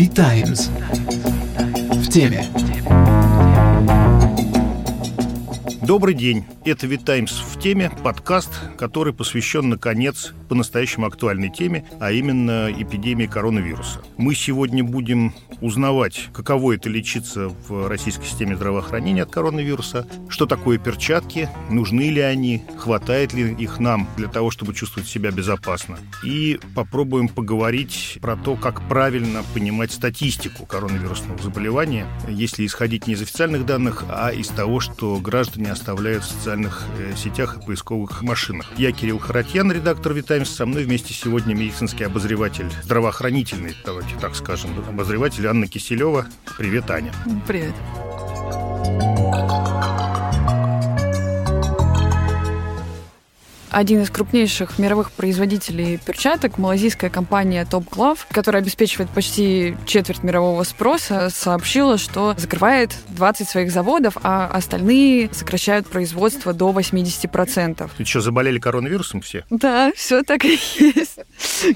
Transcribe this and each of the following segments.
The Times. В теме. Добрый день. Это «Витаймс в теме», подкаст, который посвящен, наконец, по-настоящему актуальной теме, а именно эпидемии коронавируса. Мы сегодня будем узнавать, каково это лечиться в российской системе здравоохранения от коронавируса, что такое перчатки, нужны ли они, хватает ли их нам для того, чтобы чувствовать себя безопасно. И попробуем поговорить про то, как правильно понимать статистику коронавирусного заболевания, если исходить не из официальных данных, а из того, что граждане оставляют в социальных э, сетях и поисковых машинах. Я Кирилл Харатьян, редактор «Витаймс». Со мной вместе сегодня медицинский обозреватель, здравоохранительный, давайте так скажем, обозреватель Анна Киселева. Привет, Аня. Привет. Один из крупнейших мировых производителей перчаток, малазийская компания Top Glove, которая обеспечивает почти четверть мирового спроса, сообщила, что закрывает 20 своих заводов, а остальные сокращают производство до 80%. Ты что, заболели коронавирусом все? Да, все так и есть.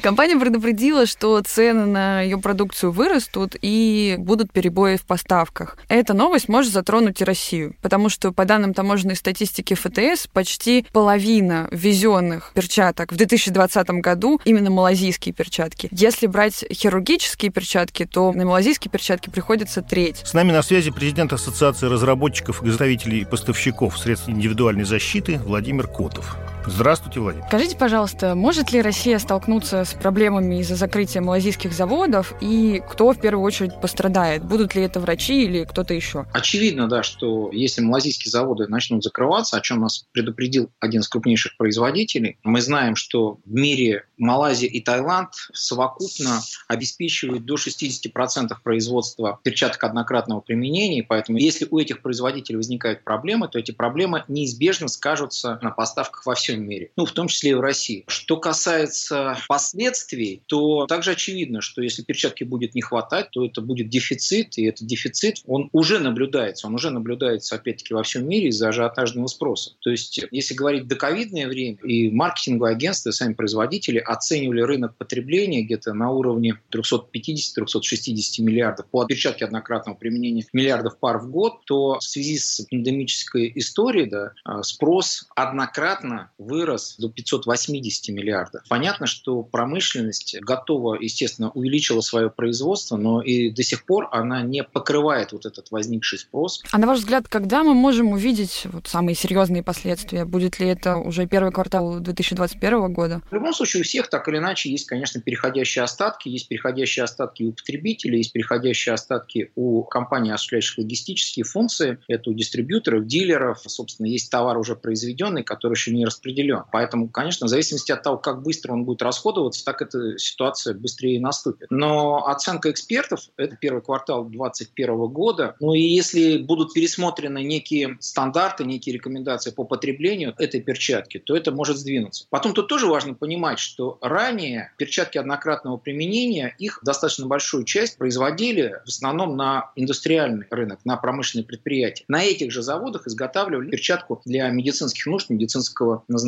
Компания предупредила, что цены на ее продукцию вырастут и будут перебои в поставках. Эта новость может затронуть и Россию, потому что по данным таможенной статистики ФТС почти половина ввезенных перчаток в 2020 году именно малазийские перчатки. Если брать хирургические перчатки, то на малазийские перчатки приходится треть. С нами на связи президент Ассоциации разработчиков, изготовителей и поставщиков средств индивидуальной защиты Владимир Котов. Здравствуйте, Владимир. Скажите, пожалуйста, может ли Россия столкнуться с проблемами из-за закрытия малазийских заводов, и кто в первую очередь пострадает? Будут ли это врачи или кто-то еще? Очевидно, да, что если малазийские заводы начнут закрываться, о чем нас предупредил один из крупнейших производителей, мы знаем, что в мире Малайзия и Таиланд совокупно обеспечивают до 60% производства перчаток однократного применения, поэтому если у этих производителей возникают проблемы, то эти проблемы неизбежно скажутся на поставках во всем всем мире, ну, в том числе и в России. Что касается последствий, то также очевидно, что если перчатки будет не хватать, то это будет дефицит, и этот дефицит, он уже наблюдается, он уже наблюдается, опять-таки, во всем мире из-за ажиотажного спроса. То есть, если говорить до ковидное время, и маркетинговые агентства, и сами производители оценивали рынок потребления где-то на уровне 350-360 миллиардов по перчатке однократного применения миллиардов пар в год, то в связи с пандемической историей да, спрос однократно вырос до 580 миллиардов. Понятно, что промышленность готова, естественно, увеличила свое производство, но и до сих пор она не покрывает вот этот возникший спрос. А на ваш взгляд, когда мы можем увидеть вот самые серьезные последствия? Будет ли это уже первый квартал 2021 года? В любом случае у всех так или иначе есть, конечно, переходящие остатки. Есть переходящие остатки у потребителей, есть переходящие остатки у компаний, осуществляющих логистические функции. Это у дистрибьюторов, дилеров. Собственно, есть товар уже произведенный, который еще не распределен распределен. Поэтому, конечно, в зависимости от того, как быстро он будет расходоваться, так эта ситуация быстрее наступит. Но оценка экспертов – это первый квартал 2021 года. Ну и если будут пересмотрены некие стандарты, некие рекомендации по потреблению этой перчатки, то это может сдвинуться. Потом тут тоже важно понимать, что ранее перчатки однократного применения, их достаточно большую часть производили в основном на индустриальный рынок, на промышленные предприятия. На этих же заводах изготавливали перчатку для медицинских нужд, медицинского назначения,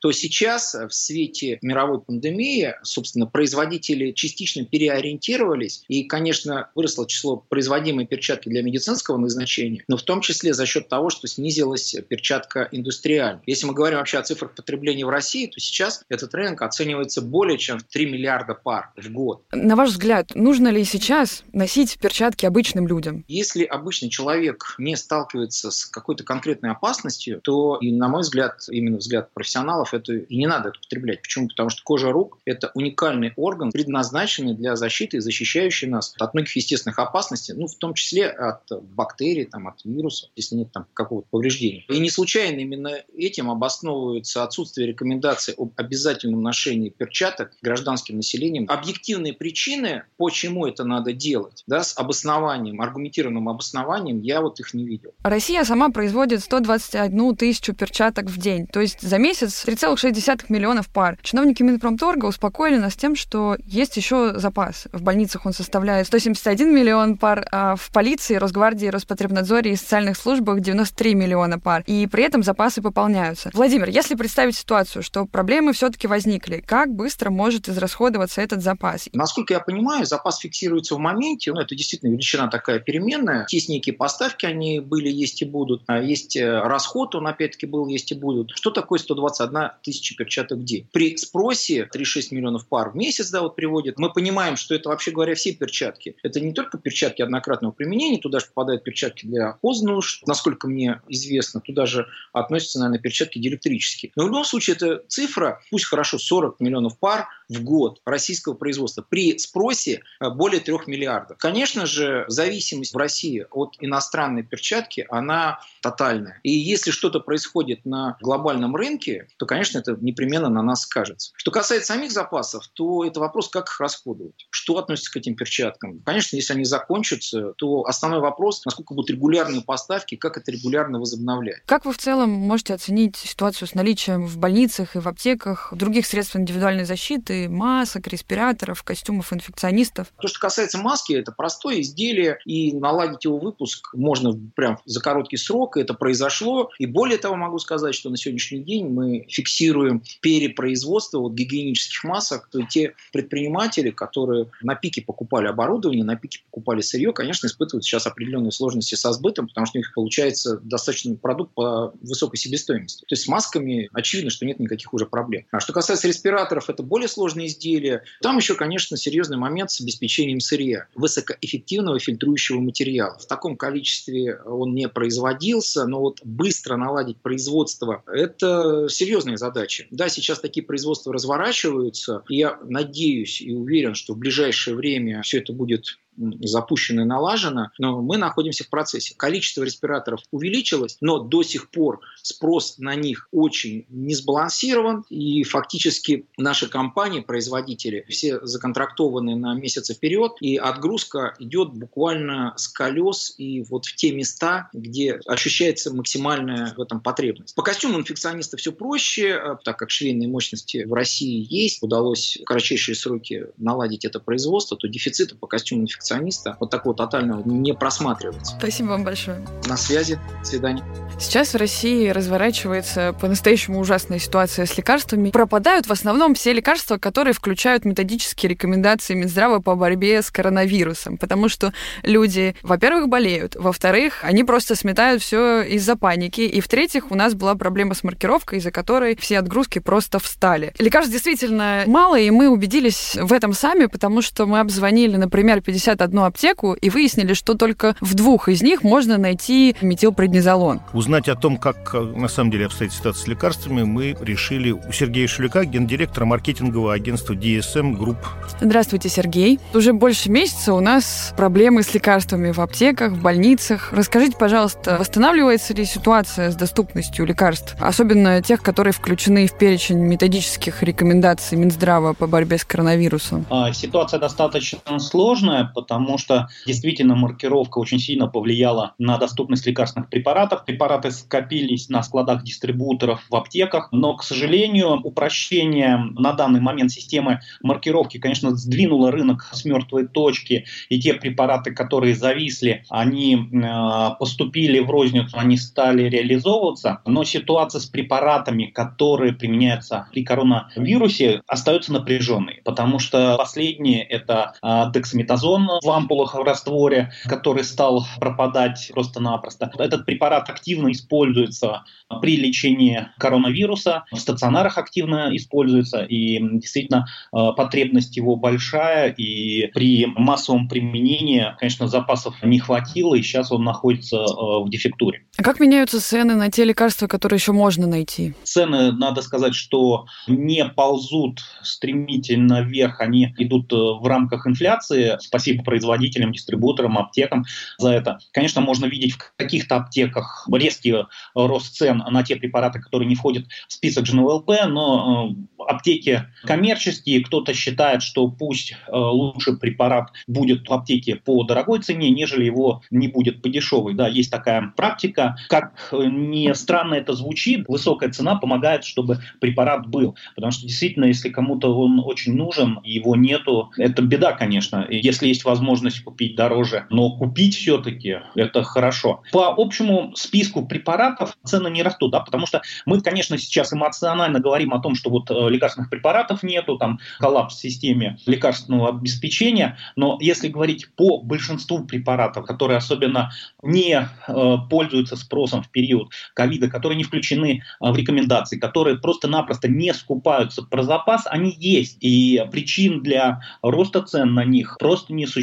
то сейчас в свете мировой пандемии, собственно, производители частично переориентировались, и, конечно, выросло число производимой перчатки для медицинского назначения, но в том числе за счет того, что снизилась перчатка индустриальная. Если мы говорим вообще о цифрах потребления в России, то сейчас этот рынок оценивается более чем в 3 миллиарда пар в год. На ваш взгляд, нужно ли сейчас носить перчатки обычным людям? Если обычный человек не сталкивается с какой-то конкретной опасностью, то, и, на мой взгляд, именно взгляд взгляд профессионалов, это и не надо это употреблять. Почему? Потому что кожа рук – это уникальный орган, предназначенный для защиты и защищающий нас от многих естественных опасностей, ну, в том числе от бактерий, там, от вирусов, если нет там какого-то повреждения. И не случайно именно этим обосновывается отсутствие рекомендаций об обязательном ношении перчаток гражданским населением. Объективные причины, почему это надо делать, да, с обоснованием, аргументированным обоснованием, я вот их не видел. Россия сама производит 121 тысячу перчаток в день. То есть за месяц 3,6 миллионов пар. Чиновники Минпромторга успокоили нас тем, что есть еще запас. В больницах он составляет 171 миллион пар, а в полиции, Росгвардии, Роспотребнадзоре и социальных службах 93 миллиона пар. И при этом запасы пополняются. Владимир, если представить ситуацию, что проблемы все-таки возникли, как быстро может израсходоваться этот запас? Насколько я понимаю, запас фиксируется в моменте. Ну, это действительно величина такая переменная. Есть некие поставки, они были, есть и будут. А есть э, расход, он опять-таки был, есть и будут. Что такое 121 тысяча перчаток в день? При спросе 3,6 миллионов пар в месяц, да, вот приводит, мы понимаем, что это, вообще говоря, все перчатки. Это не только перчатки однократного применения, туда же попадают перчатки для хозноуж, насколько мне известно, туда же относятся, наверное, перчатки диэлектрические. Но в любом случае, эта цифра, пусть хорошо 40 миллионов пар в год российского производства при спросе э, более 3 миллиардов. Конечно же, зависимость в России от иностранной перчатки, она тотальная. И если что-то происходит на глобальном рынке, то, конечно, это непременно на нас скажется. Что касается самих запасов, то это вопрос, как их расходовать. Что относится к этим перчаткам? Конечно, если они закончатся, то основной вопрос, насколько будут регулярные поставки, как это регулярно возобновлять. Как вы в целом можете оценить ситуацию с наличием в больницах и в аптеках других средств индивидуальной защиты, масок, респираторов, костюмов инфекционистов? То, что касается маски, это простое изделие, и наладить его выпуск можно прям за короткий срок, и это произошло. И более того, могу сказать, что на сегодняшний день мы фиксируем перепроизводство вот гигиенических масок. То есть те предприниматели, которые на пике покупали оборудование, на пике покупали сырье, конечно, испытывают сейчас определенные сложности со сбытом, потому что у них получается достаточно продукт по высокой себестоимости. То есть с масками очевидно, что нет никаких уже проблем. А что касается респираторов, это более сложные изделия. Там еще, конечно, серьезный момент с обеспечением сырья, высокоэффективного фильтрующего материала. В таком количестве он не производился, но вот быстро наладить производство – это серьезная задача. Да, сейчас такие производства разворачиваются, и я надеюсь и уверен, что в ближайшее время все это будет запущено и налажено, но мы находимся в процессе. Количество респираторов увеличилось, но до сих пор спрос на них очень не сбалансирован, и фактически наши компании, производители, все законтрактованы на месяцы вперед, и отгрузка идет буквально с колес и вот в те места, где ощущается максимальная в этом потребность. По костюму инфекциониста все проще, э, так как швейные мощности в России есть, удалось в кратчайшие сроки наладить это производство, то дефицита по костюму инфекциониста перфекциониста вот такого тотального не просматривается. Спасибо вам большое. На связи. До свидания. Сейчас в России разворачивается по-настоящему ужасная ситуация с лекарствами. Пропадают в основном все лекарства, которые включают методические рекомендации Минздрава по борьбе с коронавирусом, потому что люди, во-первых, болеют, во-вторых, они просто сметают все из-за паники, и в-третьих, у нас была проблема с маркировкой, из-за которой все отгрузки просто встали. Лекарств действительно мало, и мы убедились в этом сами, потому что мы обзвонили, например, 50 одну аптеку и выяснили, что только в двух из них можно найти метилпреднизолон. Узнать о том, как э, на самом деле обстоит ситуация с лекарствами, мы решили у Сергея Шулика, гендиректора маркетингового агентства DSM Group. Здравствуйте, Сергей. Уже больше месяца у нас проблемы с лекарствами в аптеках, в больницах. Расскажите, пожалуйста, восстанавливается ли ситуация с доступностью лекарств, особенно тех, которые включены в перечень методических рекомендаций Минздрава по борьбе с коронавирусом? А, ситуация достаточно сложная, потому что действительно маркировка очень сильно повлияла на доступность лекарственных препаратов. Препараты скопились на складах дистрибуторов в аптеках, но, к сожалению, упрощение на данный момент системы маркировки, конечно, сдвинуло рынок с мертвой точки, и те препараты, которые зависли, они э, поступили в розницу, они стали реализовываться, но ситуация с препаратами, которые применяются при коронавирусе, остается напряженной, потому что последние это э, дексаметазон, в ампулах в растворе, который стал пропадать просто-напросто. Этот препарат активно используется при лечении коронавируса, в стационарах активно используется, и действительно э, потребность его большая, и при массовом применении, конечно, запасов не хватило, и сейчас он находится э, в дефектуре. А как меняются цены на те лекарства, которые еще можно найти? Цены, надо сказать, что не ползут стремительно вверх, они идут э, в рамках инфляции. Спасибо спасибо производителям, дистрибуторам, аптекам за это. Конечно, можно видеть в каких-то аптеках резкий рост цен на те препараты, которые не входят в список ЖНВЛП, но э, аптеки коммерческие, кто-то считает, что пусть э, лучше препарат будет в аптеке по дорогой цене, нежели его не будет по дешевой. Да, есть такая практика. Как не странно это звучит, высокая цена помогает, чтобы препарат был. Потому что действительно, если кому-то он очень нужен, его нету, это беда, конечно. Если есть возможность купить дороже, но купить все-таки это хорошо. По общему списку препаратов цены не растут, да, потому что мы, конечно, сейчас эмоционально говорим о том, что вот э, лекарственных препаратов нету, там коллапс в системе лекарственного обеспечения, но если говорить по большинству препаратов, которые особенно не э, пользуются спросом в период ковида, которые не включены э, в рекомендации, которые просто-напросто не скупаются про запас, они есть, и причин для роста цен на них просто не существует.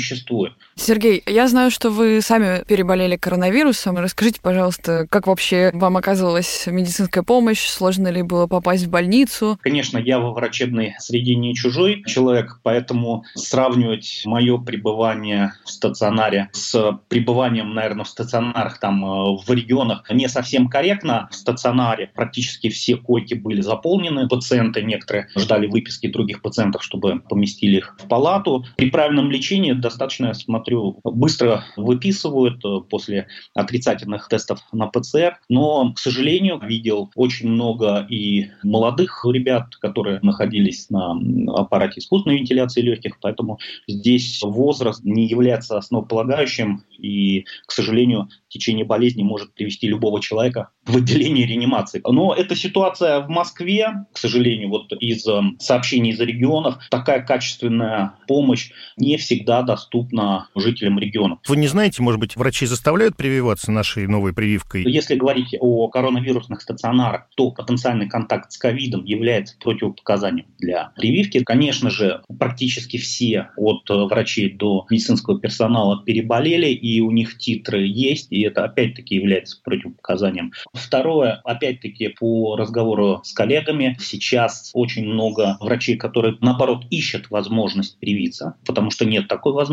Сергей, я знаю, что вы сами переболели коронавирусом. Расскажите, пожалуйста, как вообще вам оказывалась медицинская помощь? Сложно ли было попасть в больницу? Конечно, я во врачебной среде не чужой человек, поэтому сравнивать мое пребывание в стационаре с пребыванием, наверное, в стационарах там э, в регионах не совсем корректно. В стационаре практически все койки были заполнены, пациенты некоторые ждали выписки других пациентов, чтобы поместили их в палату. При правильном лечении достаточно, я смотрю, быстро выписывают э, после отрицательных тестов на ПЦР, но, к сожалению, видел очень много и молодых ребят, которые находились на аппарате искусственной вентиляции легких, поэтому здесь возраст не является основополагающим, и, к сожалению, течение болезни может привести любого человека в отделение реанимации. Но эта ситуация в Москве, к сожалению, вот из э, сообщений из регионов, такая качественная помощь не всегда доступна жителям регионов. Вы не знаете, может быть, врачи заставляют прививаться нашей новой прививкой? Если говорить о коронавирусных стационарах, то потенциальный контакт с ковидом является противопоказанием для прививки. Конечно же, практически все от э, врачей до медицинского персонала переболели, и у них титры есть, и это опять-таки является противопоказанием. Второе, опять-таки по разговору с коллегами, сейчас очень много врачей, которые наоборот ищут возможность привиться, потому что нет такой возможности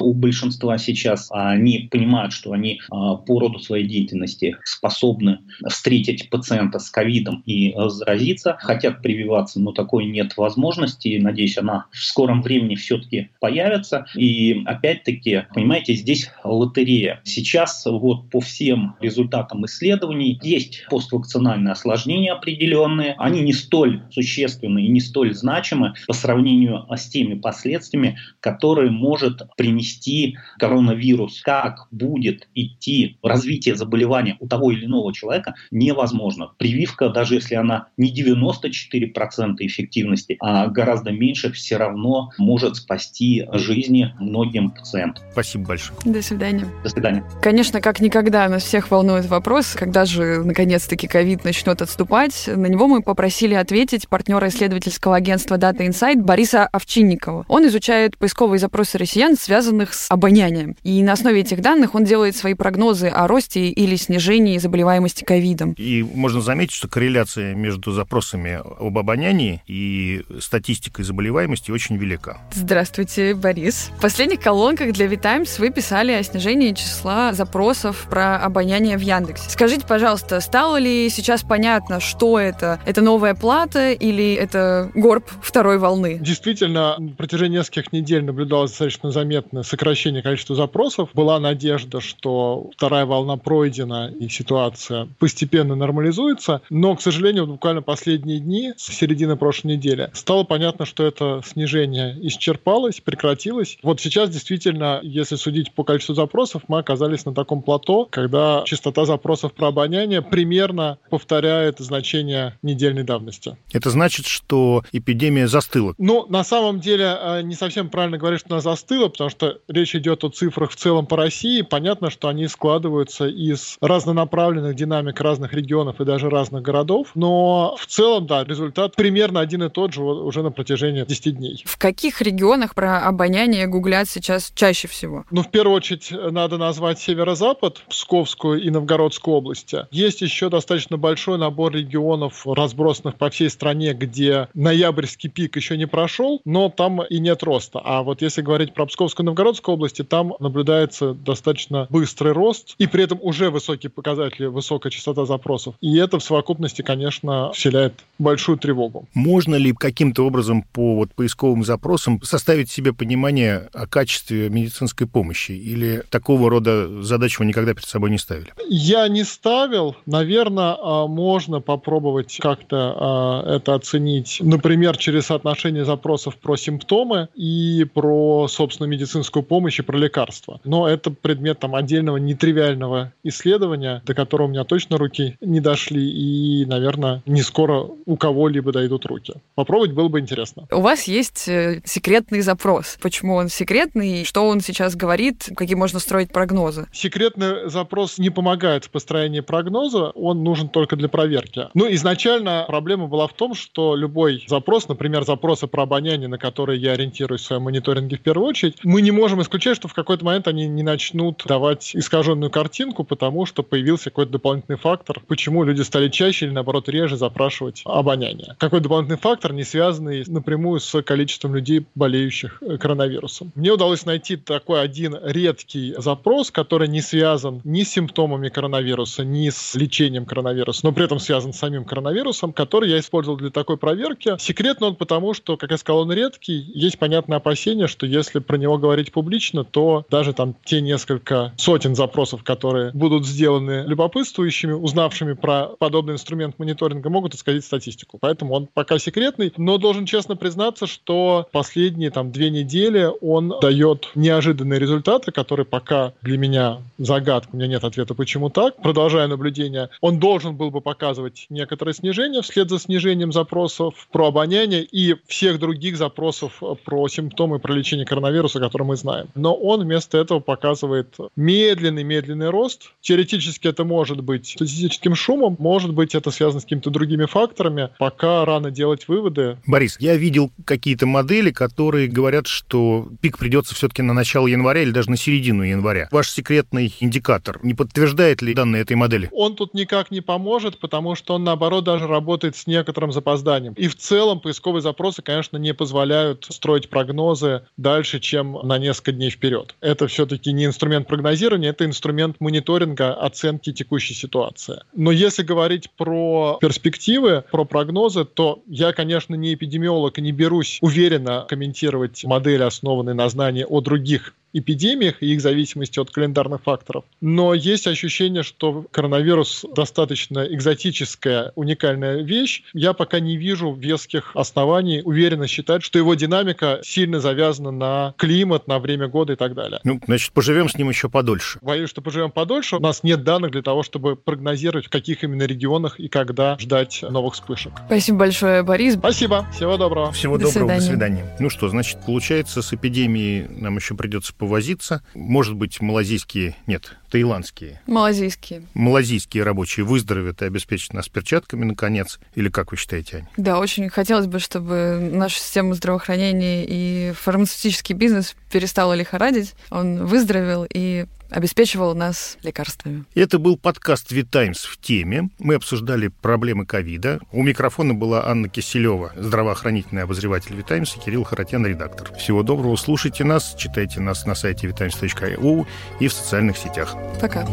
у большинства сейчас. Они понимают, что они а, по роду своей деятельности способны встретить пациента с ковидом и заразиться, хотят прививаться, но такой нет возможности. Надеюсь, она в скором времени все-таки появится. И опять-таки, понимаете, здесь лотерея. Сейчас вот по всем результатам исследований есть поствакцинальные осложнения определенные. Они не столь существенны и не столь значимы по сравнению с теми последствиями, которые может принести коронавирус. Как будет идти развитие заболевания у того или иного человека, невозможно. Прививка, даже если она не 94% эффективности, а гораздо меньше, все равно может спасти жизни многим пациентам. Спасибо большое. До свидания. До свидания. Конечно, как никогда нас всех волнует вопрос, когда же наконец-таки ковид начнет отступать. На него мы попросили ответить партнера исследовательского агентства Data Insight Бориса Овчинникова. Он изучает поисковые запросы россиян, связанных с обонянием. И на основе этих данных он делает свои прогнозы о росте или снижении заболеваемости ковидом. И можно заметить, что корреляция между запросами об обонянии и статистикой заболеваемости очень велика. Здравствуйте, Борис. В последних колонках для VTimes вы писали о снижении числа запросов про обоняние в Яндексе. Скажите, пожалуйста, стало ли сейчас понятно, что это? Это новая плата или это горб второй волны? Действительно, на протяжении нескольких недель наблюдалось достаточно заметное сокращение количества запросов. Была надежда, что вторая волна пройдена и ситуация постепенно нормализуется. Но, к сожалению, буквально последние дни, с середины прошлой недели, стало понятно, что это снижение исчерпалось, прекратилось. Вот сейчас действительно, если судить по количеству запросов, мы оказались на таком плато, когда частота запросов про обоняние примерно повторяет значение недельной давности. Это значит, что эпидемия застыла? Ну, на самом деле, э, не совсем правильно говорить, что она застыла, потому что речь идет о цифрах в целом по России. Понятно, что они складываются из разнонаправленных динамик разных регионов и даже разных городов. Но в целом, да, результат примерно один и тот же уже на протяжении 10 дней. В каких регионах про обоняние гуглят сейчас чаще всего? Ну, в первую очередь, надо назвать северо-запад, Псковскую и Новгородскую области. Есть еще достаточно большой набор регионов, разбросанных по всей стране, где ноябрьский пик еще не прошел, но там и нет роста. А вот если говорить про Псковскую и Новгородскую области, там наблюдается достаточно быстрый рост, и при этом уже высокие показатели, высокая частота запросов. И это в совокупности, конечно, вселяет большую тревогу. Можно ли каким-то образом по вот поисковым запросам составить себе понимание о качестве медицинской помощи? Или такого рода задачу вы никогда перед собой не ставили? Я не ставил. Наверное, а, можно попробовать как-то а, это оценить, например, через соотношение запросов про симптомы и про, собственно, медицинскую помощь и про лекарства. Но это предмет там отдельного нетривиального исследования, до которого у меня точно руки не дошли, и, наверное, не скоро у кого-либо дойдут руки. Попробовать было бы интересно. У вас есть э, секретный запрос. Почему он секретный? Что он сейчас говорит? Какие можно строить прогнозы? Секретный запрос не помогает в построении прогноза, он нужен только для проверки. Ну, изначально проблема была в том, что любой запрос, например, запросы про обоняние, на которые я ориентируюсь в своем мониторинге в первую очередь, мы не можем исключать, что в какой-то момент они не начнут давать искаженную картинку, потому что появился какой-то дополнительный фактор, почему люди стали чаще или, наоборот, реже запрашивать обоняние. Какой дополнительный фактор, не связанный напрямую с количеством людей, болеющих э, коронавирусом. Мне удалось найти такой один редкий запрос, который не связан ни с симптомами коронавируса, ни с лечением коронавируса, но при этом связан с самим коронавирусом, который я использовал для такой проверки. Секретно он потому, что, как я сказал, он редкий. Есть понятное опасение, что если про него говорить публично, то даже там те несколько сотен запросов, которые будут сделаны любопытствующими, узнавшими про подобный инструмент мониторинга, могут исказить статистику. Поэтому он пока секретный, но должен честно признаться, что последние там две недели он дает неожиданные результаты, которые пока для меня загадка, у меня нет ответа, почему так. Продолжая наблюдение, он должен был бы показывать некоторое снижение вслед за снижением запросов про обоняние и всех других запросов про симптомы, про лечение коронавируса, которые мы знаем. Но он вместо этого показывает медленный-медленный рост. Теоретически это может быть статистическим шумом, может быть это связано с какими-то другими факторами. Пока рано делать выводы. Борис, я видел какие-то модели, которые говорят, что пик придется все-таки на начало января или даже на середину января. Ваш секретный индикатор не подтверждает ли данные этой модели? Он тут никак не поможет, потому что он, наоборот, даже работает с некоторым запозданием. И в целом поисковые запросы, конечно, не позволяют строить прогнозы дальше, чем на несколько дней вперед. Это все-таки не инструмент прогнозирования, это инструмент мониторинга оценки текущей ситуации. Но если говорить про перспективы, про прогнозы, то я, конечно, не эпидемиолог и не берусь уверенно комментировать модели, основанные на знании о других эпидемиях и их зависимости от календарных факторов. Но есть ощущение, что коронавирус достаточно экзотическая, уникальная вещь. Я пока не вижу веских оснований уверенно считать, что его динамика сильно завязана на климат, на время года и так далее. Ну, значит, поживем с ним еще подольше. Боюсь, что поживем подольше. У нас нет данных для того, чтобы прогнозировать, в каких именно регионах и когда ждать новых вспышек. Спасибо большое, Борис. Спасибо. Всего доброго. Всего До доброго. До свидания. свидания. Ну что, значит, получается, с эпидемией нам еще придется повозиться. Может быть, малазийские, нет, таиландские, Малазийские. малазийские рабочие выздоровеют и обеспечат нас перчатками, наконец. Или как вы считаете, Аня? Да, очень хотелось бы, чтобы наша система здравоохранения и фармацевтический бизнес перестала лихорадить. Он выздоровел и обеспечивал нас лекарствами. Это был подкаст «Витаймс в теме». Мы обсуждали проблемы ковида. У микрофона была Анна Киселева, здравоохранительный обозреватель «Витаймс», и Кирилл Харатьян, редактор. Всего доброго, слушайте нас, читайте нас на сайте vitimes.ru и в социальных сетях. Пока.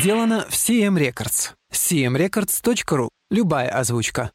Сделано в CM Records. cmrecords.ru. Любая озвучка.